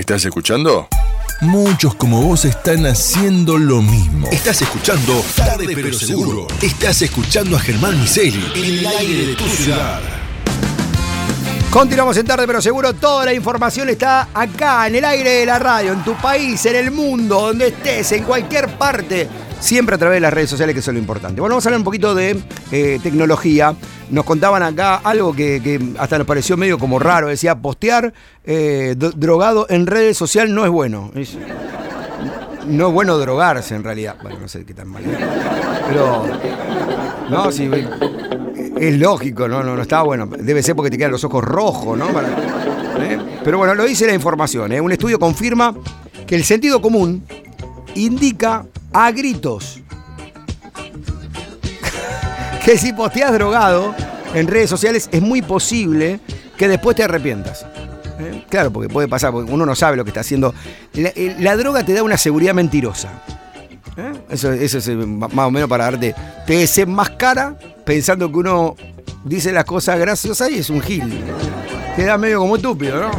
¿Estás escuchando? Muchos como vos están haciendo lo mismo. Estás escuchando Tarde pero Seguro. Estás escuchando a Germán Miseli en el aire de tu ciudad. Continuamos en tarde, pero seguro toda la información está acá, en el aire de la radio, en tu país, en el mundo, donde estés, en cualquier parte. Siempre a través de las redes sociales, que eso es lo importante. Bueno, vamos a hablar un poquito de eh, tecnología. Nos contaban acá algo que, que hasta nos pareció medio como raro. Decía, postear eh, drogado en redes sociales no es bueno. No es bueno drogarse en realidad. Bueno, no sé qué tan mal. Pero. No, sí. Es lógico, no, no, no está bueno. Debe ser porque te quedan los ojos rojos, ¿no? ¿eh? Pero bueno, lo dice la información. ¿eh? Un estudio confirma que el sentido común indica a gritos que si posteas drogado en redes sociales es muy posible que después te arrepientas. ¿eh? Claro, porque puede pasar, porque uno no sabe lo que está haciendo. La, eh, droga te da una seguridad mentirosa. ¿eh? Eso, es más o menos para darte. Te desenmascara pensando que uno dice las cosas graciosas y es un gil. Queda medio como estúpido, ¿no?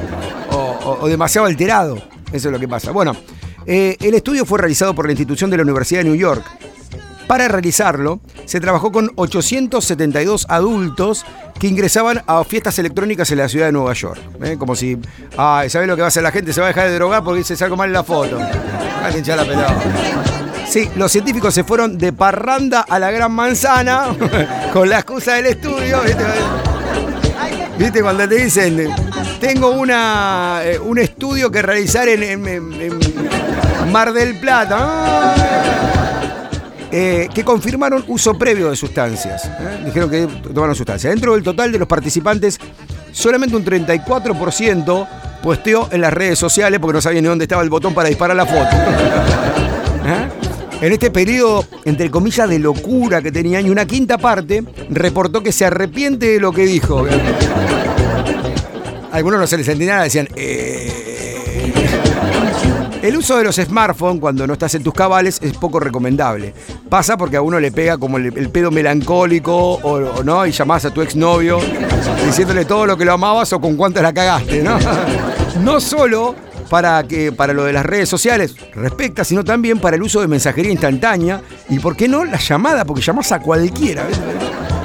O, o- o demasiado alterado. Eso es lo que pasa. Bueno, eh, el estudio fue realizado por la institución de la Universidad de New York. Para realizarlo, se trabajó con 872 adultos que ingresaban a fiestas electrónicas en la ciudad de Nueva York. ¿eh? Como si, ay, ¿sabés lo que va a hacer la gente? Se va a dejar de drogar porque dice algo mal la foto. Hay que hinchar la pelota. Sí, los científicos se fueron de parranda a la gran manzana con la excusa del estudio. ¿Viste? Cuando te dicen, tengo una, eh, un estudio que realizar en, Mar del Plata. Ah. Eh, que confirmaron uso previo de sustancias. ¿eh? Dijeron que tomaron sustancias. Dentro del total de los participantes, solamente un 34% posteó en las redes sociales porque no sabían ni dónde estaba el botón para disparar la foto. En este periodo, entre comillas, de locura que tenían, y una quinta parte reportó que se arrepiente de lo que dijo. Algunos no se les entendía nada, decían, "Eh". El uso de los smartphones cuando no estás en tus cabales es poco recomendable. Pasa porque a uno le pega como el, pedo melancólico o, o no, y llamás a tu exnovio diciéndole todo lo que lo amabas o con cuántas la cagaste, ¿no? No solo para, que, para lo de las redes sociales respecta, sino también para el uso de mensajería instantánea y, ¿por qué no?, la llamada, porque llamás a cualquiera.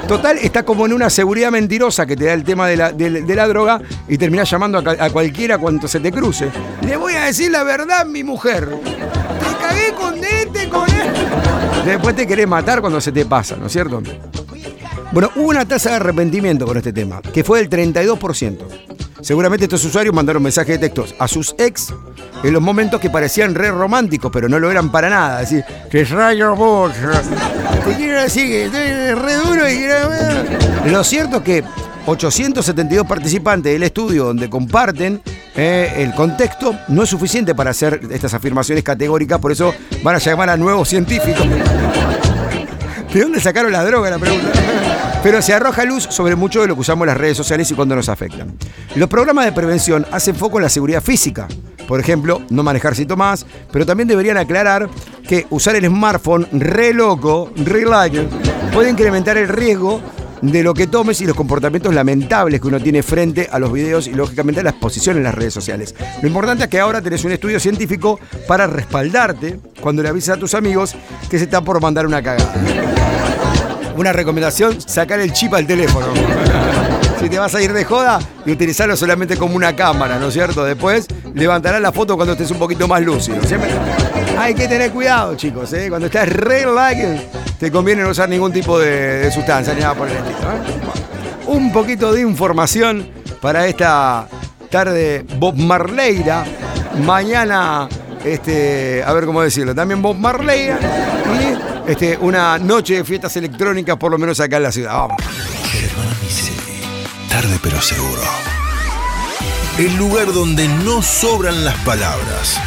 Total, está como en una seguridad mentirosa que te da el tema de la, de- la droga y terminás llamando a, a cualquiera cuanto se te cruce. Le voy a decir la verdad, mi mujer. Te cagué con este, con él. Después te querés matar cuando se te pasa, ¿no es cierto? Bueno, hubo una tasa de arrepentimiento con este tema, que fue del 32%. Seguramente estos usuarios mandaron mensajes de textos a sus ex en los momentos que parecían re románticos, pero no lo eran para nada. Decir, que rayo vos. Te quiero decir que estoy re duro y. Lo cierto es que 872 participantes del estudio donde comparten eh, el contexto no es suficiente para hacer estas afirmaciones categóricas, por eso van a llamar a nuevos científicos. ¿De dónde sacaron la droga? La pregunta. Pero se arroja luz sobre mucho de lo que usamos las redes sociales y cuando nos afectan. Los programas de prevención hacen foco en la seguridad física. Por ejemplo, no manejar si tomás, pero también deberían aclarar que usar el smartphone re loco, re like, puede incrementar el riesgo de lo que tomes y los comportamientos lamentables que uno tiene frente a los videos y lógicamente a la exposición en las redes sociales. Lo importante es que ahora tenés un estudio científico para respaldarte cuando le avisas a tus amigos que se están por mandar una cagada. Una recomendación, sacar el chip al teléfono. Si te vas a ir de joda y utilizarlo solamente como una cámara, ¿no es cierto? Después levantarás la foto cuando estés un poquito más lúcido. Siempre hay que tener cuidado, chicos. ¿eh? Cuando estás re like, te conviene no usar ningún tipo de, sustancia ni nada por el estilo. ¿eh? Un poquito de información para esta tarde Bob Marleira. Mañana, este, a ver cómo decirlo, también Bob Marleira. Y este, una noche de fiestas electrónicas, por lo menos acá en la ciudad. Vamos. Germán Miseli. Tarde pero seguro. El lugar donde no sobran las palabras.